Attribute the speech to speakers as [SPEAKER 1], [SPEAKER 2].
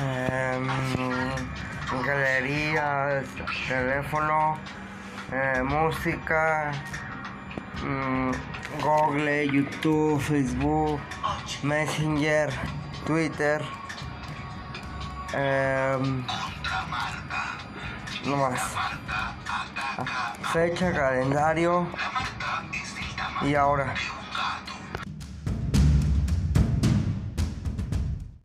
[SPEAKER 1] em, galerías, teléfono, eh, música, mm, Google, YouTube, Facebook, Messenger, Twitter. em, no más. Ah, fecha, calendario y ahora.